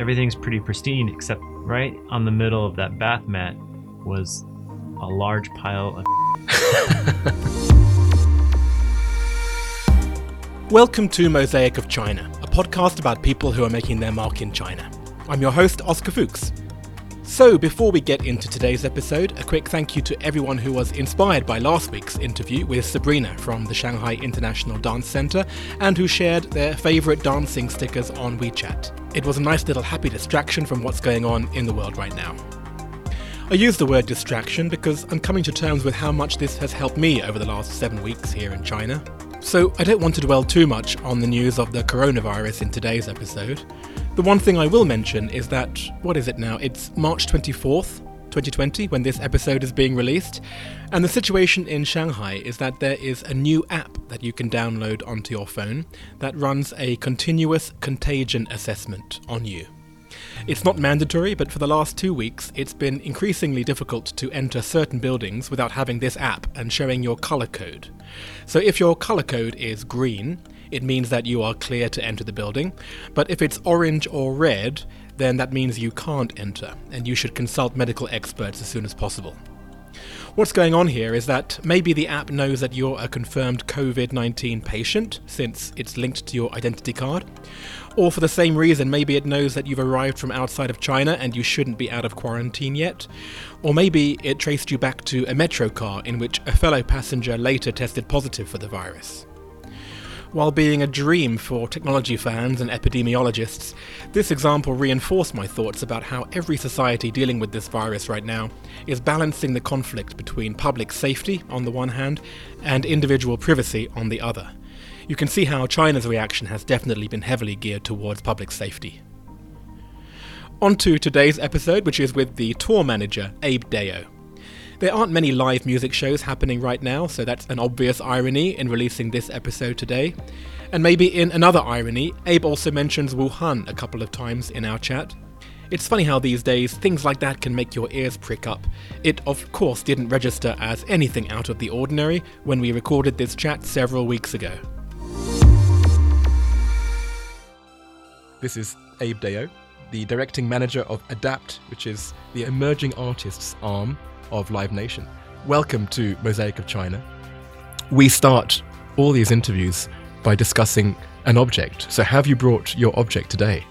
everything's pretty pristine, except right on the middle of that bath mat was a large pile of. Welcome to Mosaic of China, a podcast about people who are making their mark in China. I'm your host, Oscar Fuchs. So, before we get into today's episode, a quick thank you to everyone who was inspired by last week's interview with Sabrina from the Shanghai International Dance Center and who shared their favorite dancing stickers on WeChat. It was a nice little happy distraction from what's going on in the world right now. I use the word distraction because I'm coming to terms with how much this has helped me over the last seven weeks here in China. So, I don't want to dwell too much on the news of the coronavirus in today's episode. The one thing I will mention is that, what is it now? It's March 24th, 2020, when this episode is being released. And the situation in Shanghai is that there is a new app that you can download onto your phone that runs a continuous contagion assessment on you. It's not mandatory, but for the last two weeks, it's been increasingly difficult to enter certain buildings without having this app and showing your color code. So if your color code is green, it means that you are clear to enter the building. But if it's orange or red, then that means you can't enter, and you should consult medical experts as soon as possible. What's going on here is that maybe the app knows that you're a confirmed COVID 19 patient, since it's linked to your identity card. Or for the same reason, maybe it knows that you've arrived from outside of China and you shouldn't be out of quarantine yet. Or maybe it traced you back to a metro car in which a fellow passenger later tested positive for the virus. While being a dream for technology fans and epidemiologists, this example reinforced my thoughts about how every society dealing with this virus right now is balancing the conflict between public safety on the one hand and individual privacy on the other. You can see how China's reaction has definitely been heavily geared towards public safety. On to today's episode, which is with the tour manager, Abe Deo. There aren't many live music shows happening right now, so that's an obvious irony in releasing this episode today. And maybe in another irony, Abe also mentions Wuhan a couple of times in our chat. It's funny how these days things like that can make your ears prick up. It, of course, didn't register as anything out of the ordinary when we recorded this chat several weeks ago. This is Abe Deo, the directing manager of Adapt, which is the emerging artists arm of Live Nation. Welcome to Mosaic of China. We start all these interviews by discussing an object. So, have you brought your object today?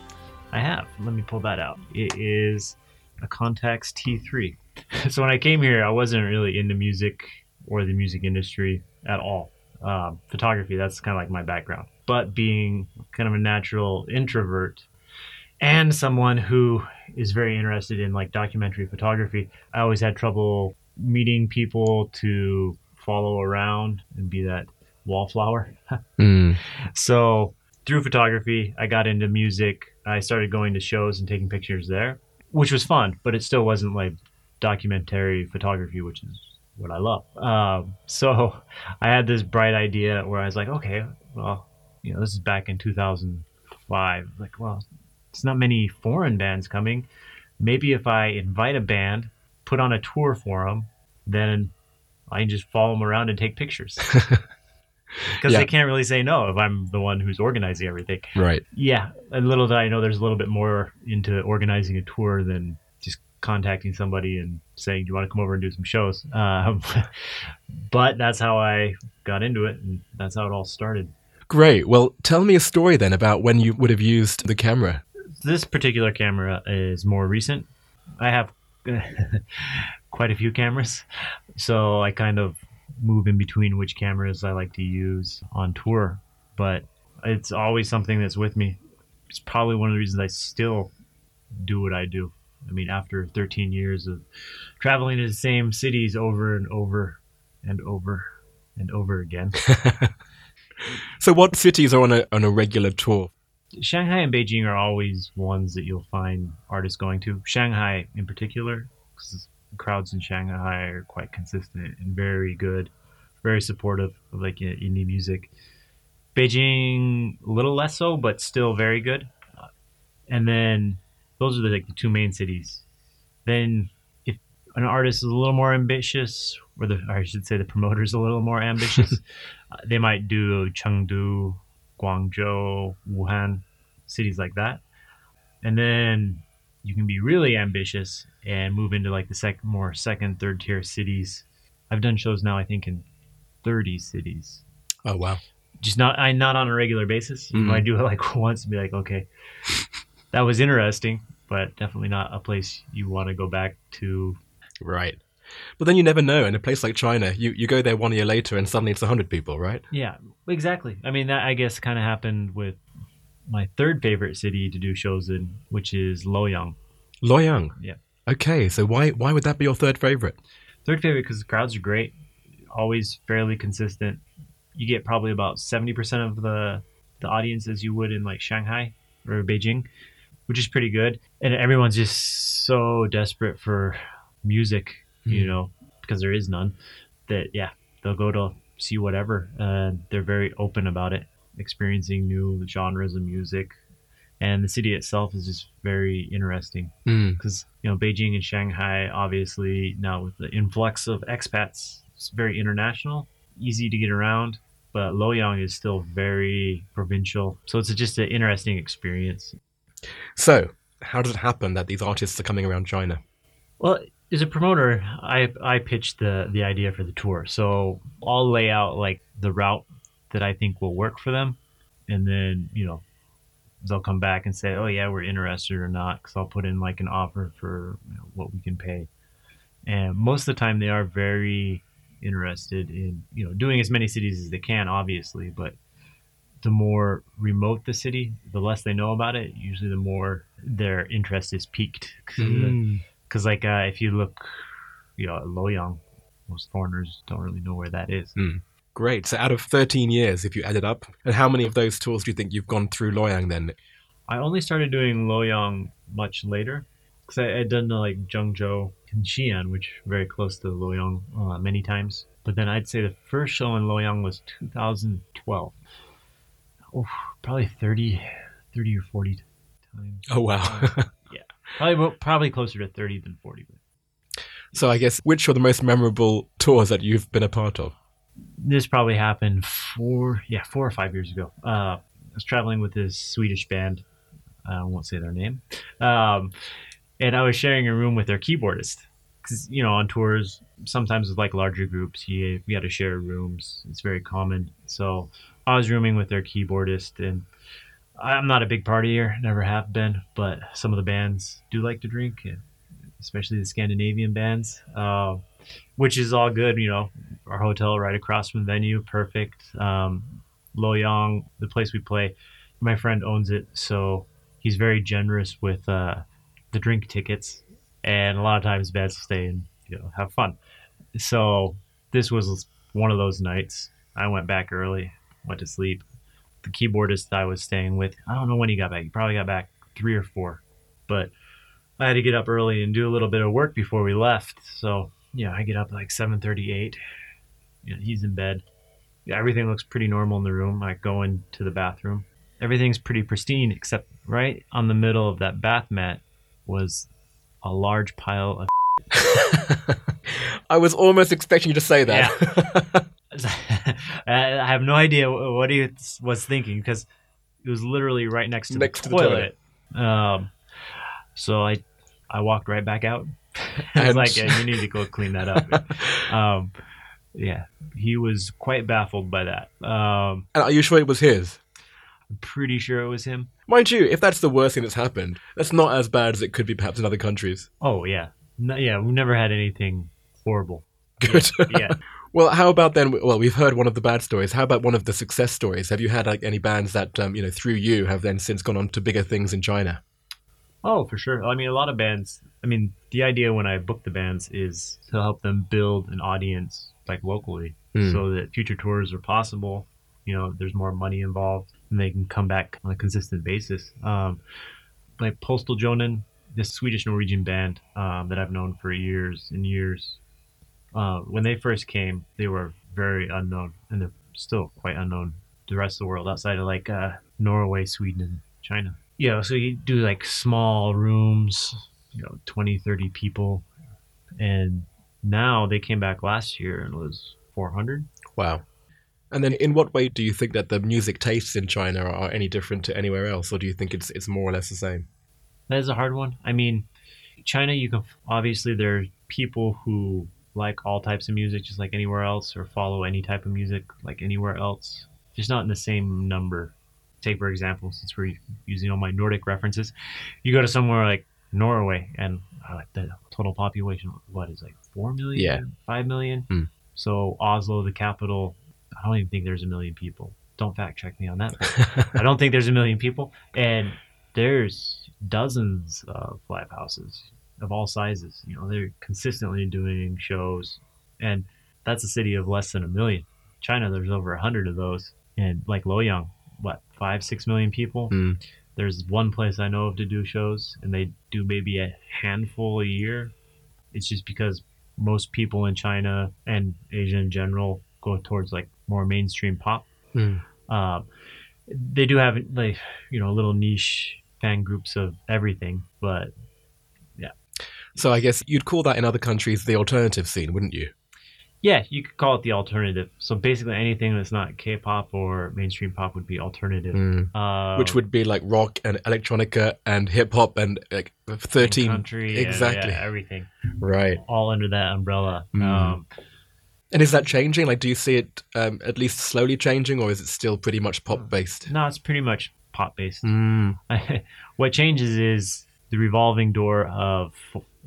I have. Let me pull that out. It is a Contax T3. so, when I came here, I wasn't really into music or the music industry at all. Um, photography, that's kind of like my background. But being kind of a natural introvert, and someone who is very interested in like documentary photography. I always had trouble meeting people to follow around and be that wallflower. mm. So through photography, I got into music. I started going to shows and taking pictures there, which was fun, but it still wasn't like documentary photography, which is what I love. Um, so I had this bright idea where I was like, okay, well, you know, this is back in 2005. Like, well, it's not many foreign bands coming. Maybe if I invite a band, put on a tour for them, then I can just follow them around and take pictures. Because yeah. they can't really say no if I'm the one who's organizing everything. Right. Yeah. A little that I know there's a little bit more into organizing a tour than just contacting somebody and saying, "Do you want to come over and do some shows?" Um, but that's how I got into it, and that's how it all started. Great. Well, tell me a story then about when you would have used the camera this particular camera is more recent. I have quite a few cameras, so I kind of move in between which cameras I like to use on tour. But it's always something that's with me. It's probably one of the reasons I still do what I do. I mean, after 13 years of traveling to the same cities over and over and over and over again. so, what cities are on a on a regular tour? Shanghai and Beijing are always ones that you'll find artists going to. Shanghai, in particular, because crowds in Shanghai are quite consistent and very good, very supportive of like indie music. Beijing, a little less so, but still very good. Uh, and then those are the, like the two main cities. Then, if an artist is a little more ambitious, or the or I should say the promoter is a little more ambitious, uh, they might do Chengdu Guangzhou, Wuhan, cities like that. and then you can be really ambitious and move into like the second, more second, third tier cities. I've done shows now, I think, in 30 cities. Oh wow. Just not, I not on a regular basis. Mhm. I do it like once and be like, okay, that was interesting, but definitely not a place you want to go back to. Right. But then you never know. In a place like China, you, you go there one year later and suddenly it's 100 people, right? Yeah, exactly. I mean, that I guess kind of happened with my third favorite city to do shows in, which is Luoyang. Luoyang. Yeah. Okay, so why why would that be your third favorite? Third favorite because the crowds are great, always fairly consistent. You get probably about seventy percent of the the audience as you would in like Shanghai or Beijing, which is pretty good. And everyone's just so desperate for music, you Mhm. know, because there is none. That yeah, they'll go to see whatever, and they're very open about it, experiencing new genres of music. And the city itself is just very interesting Mm. because you know Beijing and Shanghai, obviously now with the influx of expats, it's very international, easy to get around. But Luoyang is still very provincial, so it's just an interesting experience. So, how does it happen that these artists are coming around China? Well, as a promoter, I I pitched the the idea for the tour, so I'll lay out like the route that I think will work for them, and then you know they'll come back and say, oh yeah, we're interested or not, because I'll put in like an offer for you know, what we can pay, and most of the time they are very interested in you know doing as many cities as they can, obviously, but the more remote the city, the less they know about it. Usually, the more their interest is piqued. Mm. Because like uh, if you look, you know, at Luoyang, most foreigners don't really know where that is. Great. So, out of 13 years, if you add it up, and how many of those tours do you think you've gone through Luoyang then? I only started doing Luoyang much later because I had done uh, like Zhengzhou and Xi'an, which are very close to Luoyang uh, many times. But then I'd say the first show in Luoyang was 2012. Oh, probably 30, 30 or 40 times. Oh, wow. Probably probably closer to 30 than 40. so, I guess, which are the most memorable tours that you've been a part of? this probably happened four yeah four or five years ago. Uh, i was traveling with this swedish band. I won't say their name. Um, and i was sharing a room with their keyboardist. Because you know on tours sometimes with like larger groups you, you got to share rooms. It's very common. So i was rooming with their keyboardist and i'm not a big partier never have been but some of the bands do like to drink especially the scandinavian bands uh, which is all good you know our hotel right across from the venue, perfect. Um, Luoyang, the place we play, my friend owns it, so he's very generous with uh, the drink tickets, and a lot of times bands will stay and you know have fun. So this was one of those nights. I went back early, went to sleep. The keyboardist I was staying with, I don't know when he got back. He probably got back three or four, but I had to get up early and do a little bit of work before we left. So yeah, I get up like seven thirty-eight you know, he's in bed. Yeah, everything looks pretty normal in the room. I go into the bathroom. Everything's pretty pristine, except right on the middle of that bath mat was a large pile of. I was almost expecting you to say that. I have no idea what he was thinking because it was literally right next to Next the to the toilet. Um, so I, I walked right back out. I was like, yeah, "You need to go clean that up." um, yeah, he was quite baffled by that. Um, and are you sure it was his? I'm pretty sure it was him. Mind you, if that's the worst thing that's happened, that's not as bad as it could be perhaps in other countries. Oh yeah, no, yeah. We've never had anything horrible. Good. Yeah. Well, how about then? Well, we've heard one of the bad stories. How about one of the success stories? Have you had like any bands that um, you know through you have then since gone on to bigger things in China? Oh, for sure. I mean, a lot of bands. I mean, the idea when I book the bands is to help them build an audience like locally, Hmm. so that future tours are possible. You know, there's more money involved, and they can come back on a consistent basis. Um, like Postiljonen, this Swedish Norwegian band um, that I've known for years and years. Uh, when they first came, they were very unknown, and they're still quite unknown to the rest of the world outside of like uh, Norway, Sweden, and China. You know, so you do like small rooms, you know, 20, 30 people. And now they came back last year and it was 400. Wow. And then, in what way do you think that the music tastes in China are any different to anywhere else, or do you think it's it's more or less the same? That is a hard one. I mean, China, you can obviously there are people who like all types of music just like anywhere else, or follow any type of music like anywhere else. Just not in the same number. Take for example, since we're using all my Nordic references, you go to somewhere like Norway, and uh, like the total population, what is like four million, Yeah. five million. Hmm. So Oslo, the capital, I don't even think there's a million people. Don't fact check me on that. I don't think there's a million people, and there's dozens of live houses of all sizes. You know, they're consistently doing shows, and that's a city of less than a million. China, there's over a hundred of those, and like Luoyang, what five, six million people. Mm. There's one place I know of to do shows, and they do maybe a handful a year. It's just because most people in China and Asia in general go towards like more mainstream pop. Mm. Um, they do have like you know little niche fan groups of everything, but So I guess you'd call that in other countries the alternative scene, wouldn't you? yeah, you could call it the alternative. So basically, anything that's not K-pop or mainstream pop would be alternative. Mm. Uh, Which would be like rock and electronica and hip hop and like thirteen country, yeah, exactly yeah, everything, right. all under that umbrella. Mm. Um, And is that changing? Like, do you see it um, at least slowly changing, or is it still pretty much pop based? no, it's pretty much pop based. Mm. what changes is the revolving door of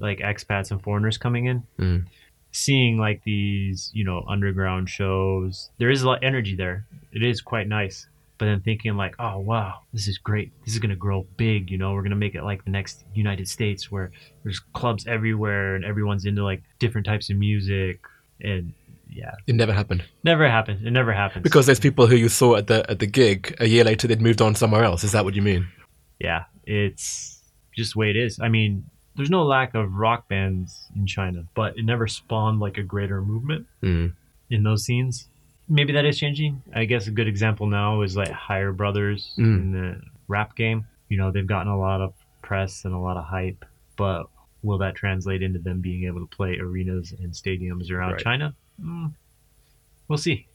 like expats and foreigners coming in Mm. seeing like these you know underground shows there is a lot of energy there it is quite nice but then thinking like oh wow this is great this is going to grow big you know we're going to make it like the next united states where there's clubs everywhere and everyone's into like different types of music and yeah It never happened never happened. it never happens because there's people who you saw at the at the gig a year later they'd moved on somewhere else. Is that what you mean? yeah, it's just the way it is. I mean, there's no lack of rock bands in China, but it never spawned like a greater movement Mm. in those scenes. Maybe that is changing. I guess a good example now is like Higher Brothers Mm. in the rap game. You know, they've gotten a lot of press and a lot of hype, but will that translate into them being able to play arenas and stadiums around Right. China? Mm, we'll see.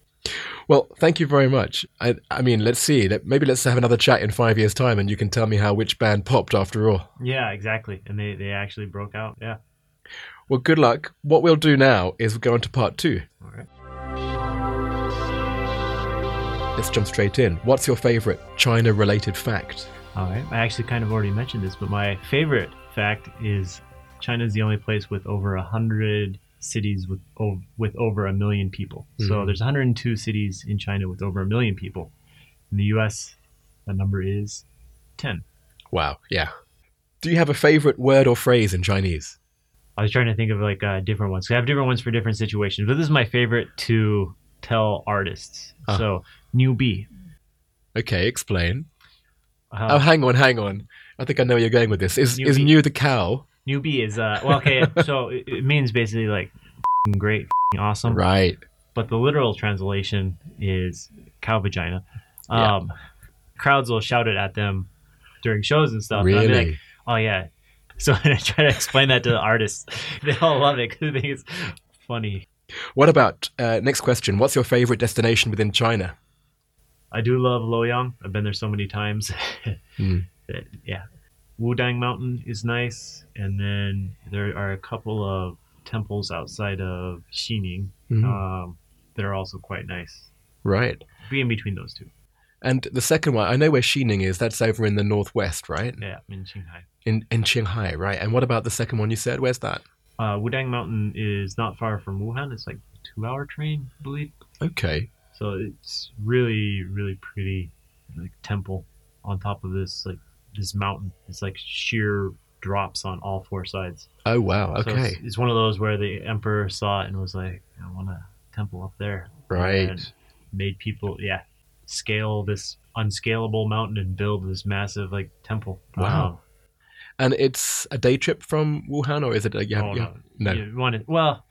Well, thank you very much. I, I mean, let's see. Maybe let's have another chat in five years' time, and you can tell me how which band popped after all. Yeah, exactly. And they, they actually broke out. Yeah. Well, good luck. What we'll do now is go on to part two. All right. Let's jump straight in. What's your favorite China-related fact? All right. I actually kind of already mentioned this, but my favorite fact is China is the only place with over a hundred cities with o- with over a million people. So Mhm. there's 102 cities in China with over a million people. In the U.S., the number is 10. Wow. Yeah. Do you have a favorite word or phrase in Chinese? I was trying to think of like uh, different ones. I have different ones for different situations, but this is my favorite to tell artists. Ah. So new B. Okay, explain. Uh, oh, hang on, hang on. I think I know where you're going with this. Is is New the cow? New B is uh well okay. so it, it means basically like f***ing great, f***ing awesome. Right. but the literal translation is cow vagina. Yeah. Um, Crowds will shout it at them during shows and stuff. and I'll be Really? like, oh yeah. So I try to explain that to the artists, they all love it because they think it's funny. What about uh, next question? What's your favorite destination within China? I do love Luoyang. I've been there so many times. That, yeah, Wudang Mountain is nice, and then there are a couple of temples outside of Xining Mhm. um, that are also quite nice. right. Be in between those two. And the second one, I know where Xining is. That's over in the northwest, right? Yeah, in Qinghai. In in Qinghai, right? And what about the second one you said? Where's that? Uh, Wudang Mountain is not far from Wuhan. It's like a two-hour train, I believe. Okay. So it's really, really pretty, like temple on top of this like this mountain. It's like sheer drops on all four sides. Oh wow. So Okay. it's, it's one of those where the emperor saw it and was like, "I want a temple up there." right. And made people, yeah, scale this unscalable mountain and build this massive like temple. Wow. And it's a day trip from Wuhan, or is it? A, yeah, oh, yeah. no. no. You want it? Well,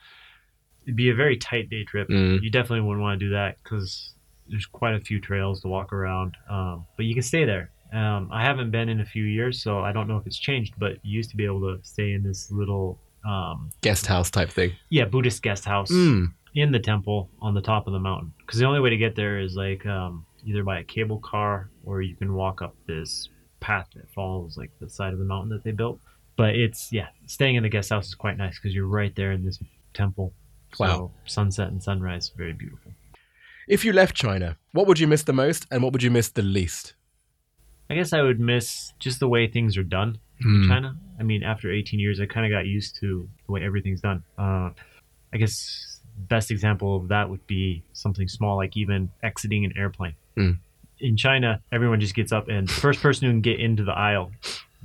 it'd be a very tight day trip. Mm. You definitely wouldn't want to do that because there's quite a few trails to walk around. Um, but you can stay there. Um, I haven't been in a few years, so I don't know if it's changed. But you used to be able to stay in this little, um, Guest house type thing. yeah, Buddhist guest house Mm. in the temple on the top of the mountain. Because the only way to get there is like um, either by a cable car or you can walk up this path that follows like the side of the mountain that they built. But it's yeah, staying in the guest house is quite nice because you're right there in this temple. So Wow. sunset and sunrise, very beautiful. If you left China, what would you miss the most and what would you miss the least? I guess I would miss just the way things are done Hmm. in China. I mean, after 18 years, I kind of got used to the way everything's done. Uh, I guess best example of that would be something small, like even exiting an airplane. Mm. In China, everyone just gets up, and the first person who can get into the aisle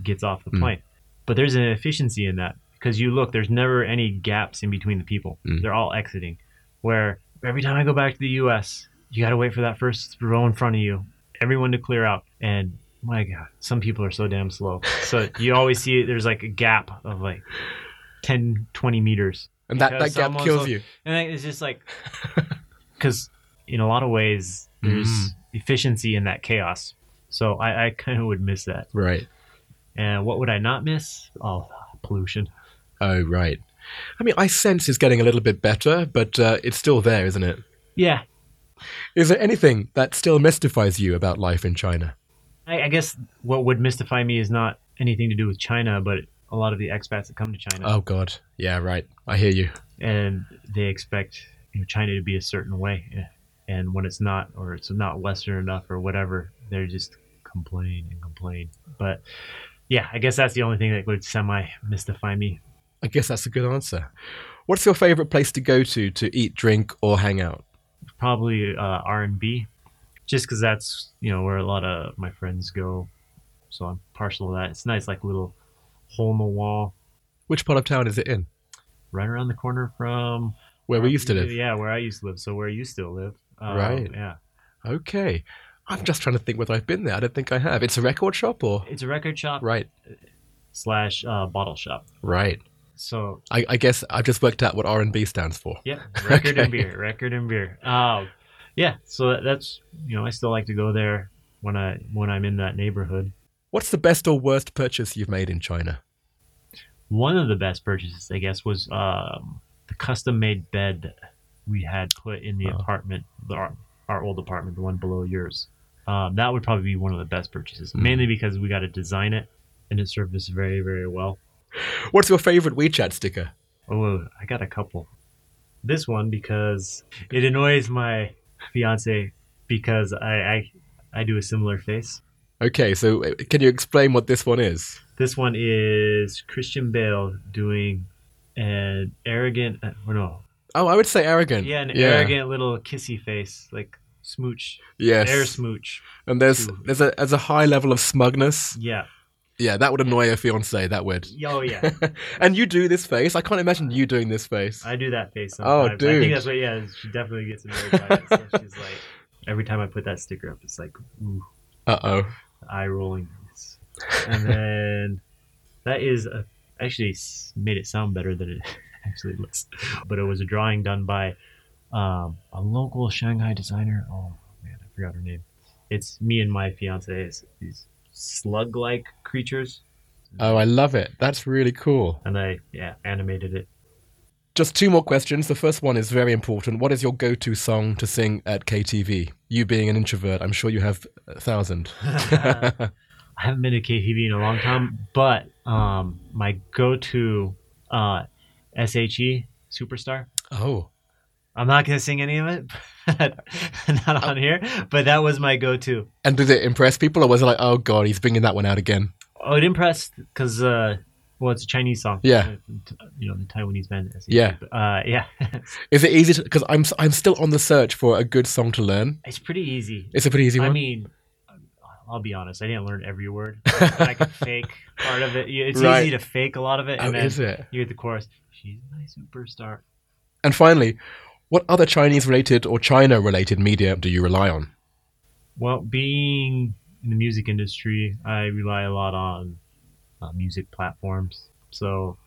gets off the Mm. plane. But there's an efficiency in that because you look, there's never any gaps in between the people. Mm. They're all exiting. Where every time I go back to the U.S., you got to wait for that first row in front of you, everyone to clear out, and my God, some people are so damn slow. So you always see there's like a gap of like 10, 20 meters. And that, that gap kills you. And it's just like, because in a lot of ways, there's Mm. efficiency in that chaos. So I, I kind of would miss that. Right. And what would I not miss? Oh, pollution. Oh, right. I mean, I sense it's getting a little bit better, but uh, it's still there, isn't it? Yeah. Is there anything that still mystifies you about life in China? I, I guess what would mystify me is not anything to do with China, but a lot of the expats that come to China. Oh, God. Yeah, right. I hear you. and they expect you know, China to be a certain way, and when it's not, or it's not Western enough, or whatever, they're just complain and complain. But yeah, I guess that's the only thing that would semi mystify me. I guess that's a good answer. What's your favorite place to go to to eat, drink, or hang out? Probably uh, R and B, just because that's you know where a lot of my friends go, so I'm partial to that. It's nice, like little hole in the wall, Which part of town is it in? right around the corner from Where we used to live. Yeah, where I used to live. So where you still live, um, Right. Yeah, Okay. I'm just trying to think whether I've been there. I don't think I have. It's a record shop or? it's a record shop Right. slash uh, bottle shop. Right. So I, I guess I've just worked out what R&B stands for. yeah, record Okay. and beer, record and beer. Um, yeah, so that's you know I still like to go there when I when I'm in that neighborhood. What's the best or worst purchase you've made in China? One of the best purchases, I guess, was um, the custom made bed that we had put in the Oh. apartment, the, our, our old apartment, the one below yours. Um, that would probably be one of the best purchases, Mm. mainly because we got to design it and it served us very very well. What's your favorite WeChat sticker? Oh, I got a couple. This one because it annoys my fiance because I I, I do a similar face. Okay, so uh, can you explain what this one is? This one is Christian Bale doing an arrogant, uh, or no, Oh, I would say arrogant. yeah, an arrogant little kissy face, like smooch, Yes. air smooch. and there's Ooh. there's a there's a high level of smugness. Yeah. Yeah, that would annoy a fiance. That would. Oh yeah, and you do this face. I can't imagine you doing this face. I do that face. Oh, Sometimes. I think that's what. Yeah, she definitely gets annoyed by it. So she's like, every time I put that sticker up, it's like, ooh. Uh oh. eye rolling. And then that is a, actually made it sound better than it actually looks. But it was a drawing done by um, a local Shanghai designer. Oh man, I forgot her name. It's me and my fiance. It's these slug-like creatures, Oh, I love it. That's really cool. and I yeah animated it. Just two more questions. The first one is very important. What is your go-to song to sing at KTV? You being an introvert, I'm sure you have a thousand. I haven't been to KTV in a long time, but um, my go-to uh, SHE Superstar. oh, I'm not gonna sing any of it, not on here. But that was my go-to. and did it impress people, or was it like, oh god, he's bringing that one out again? Oh, it impressed because uh, well, it's a Chinese song. Yeah. Uh, you know the Taiwanese band. Yeah. Uh, yeah. Is it easy to? Because I'm I'm still on the search for a good song to learn. it's pretty easy. It's a pretty easy one. I mean, I'll be honest. I didn't learn every word. I could fake part of it. It's Right. easy to fake a lot of it, and oh, then is it? you get the chorus. She's my superstar. And finally, what other Chinese-related or China-related media do you rely on? Well, being in the music industry, I rely a lot on uh, music platforms. So,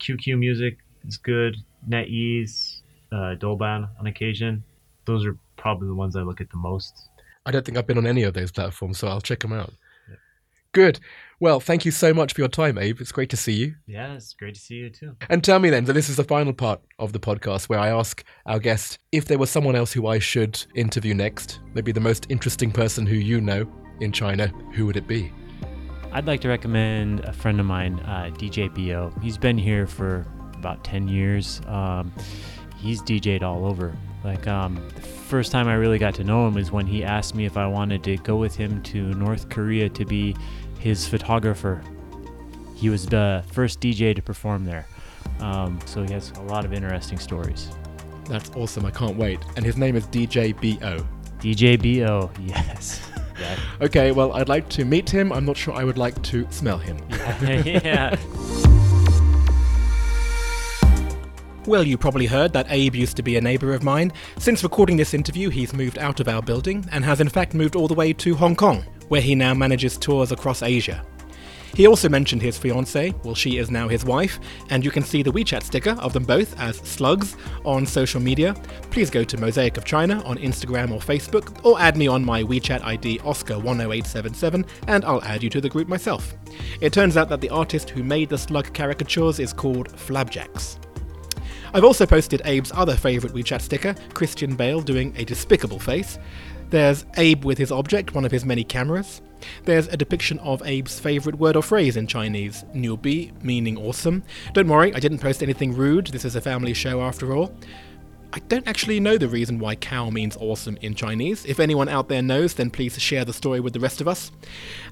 QQ Music is good. NetEase, uh, Douban on occasion. Those are probably the ones I look at the most. I don't think I've been on any of those platforms, so I'll check them out. Yeah. Good. Well, thank you so much for your time, Abe. It's great to see you. Yeah, it's great to see you too. And tell me then, so this is the final part of the podcast where I ask our guest if there was someone else who I should interview next, maybe the most interesting person who you know in China, who would it be? I'd like to recommend a friend of mine, uh, DJ Bo. He's been here for about 10 years. Um, he's DJ'd all over. Like, um, the first time I really got to know him is when he asked me if I wanted to go with him to North Korea to be his photographer. He was the first DJ to perform there. Um, so he has a lot of interesting stories. That's awesome. I can't wait. And his name is DJ BO. DJ BO, yes. okay, well, I'd like to meet him. I'm not sure I would like to smell him. yeah. Well, you probably heard that Abe used to be a neighbour of mine. Since recording this interview, he's moved out of our building and has in fact moved all the way to Hong Kong, where he now manages tours across Asia. He also mentioned his fiancée, well, she is now his wife, and you can see the WeChat sticker of them both as slugs on social media. Please go to Mosaic of China on Instagram or Facebook, or add me on my WeChat ID Oscar10877, and I'll add you to the group myself. It turns out that the artist who made the slug caricatures is called Flabjacks. I've also posted Abe's other favourite WeChat sticker, Christian Bale doing a despicable face. There's Abe with his object, one of his many cameras. There's a depiction of Abe's favourite word or phrase in Chinese, bi, meaning awesome. Don't worry, I didn't post anything rude, this is a family show after all. I don't actually know the reason why cow means awesome in Chinese. If anyone out there knows, then please share the story with the rest of us.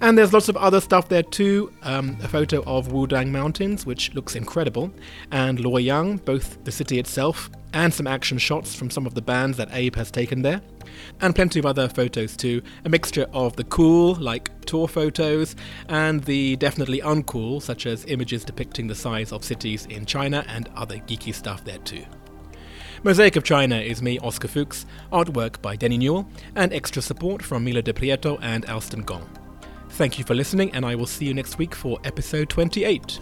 And there's lots of other stuff there too. Um, a photo of Wudang Mountains, which looks incredible, and Luoyang, both the city itself, and some action shots from some of the bands that Abe has taken there. And plenty of other photos too. A mixture of the cool, like tour photos, and the definitely uncool, such as images depicting the size of cities in China and other geeky stuff there too. Mosaic of China is me, Oscar Fuchs, artwork by Denny Newell, and extra support from Mila De Prieto and Alston Gong. Thank you for listening, and I will see you next week for episode 28.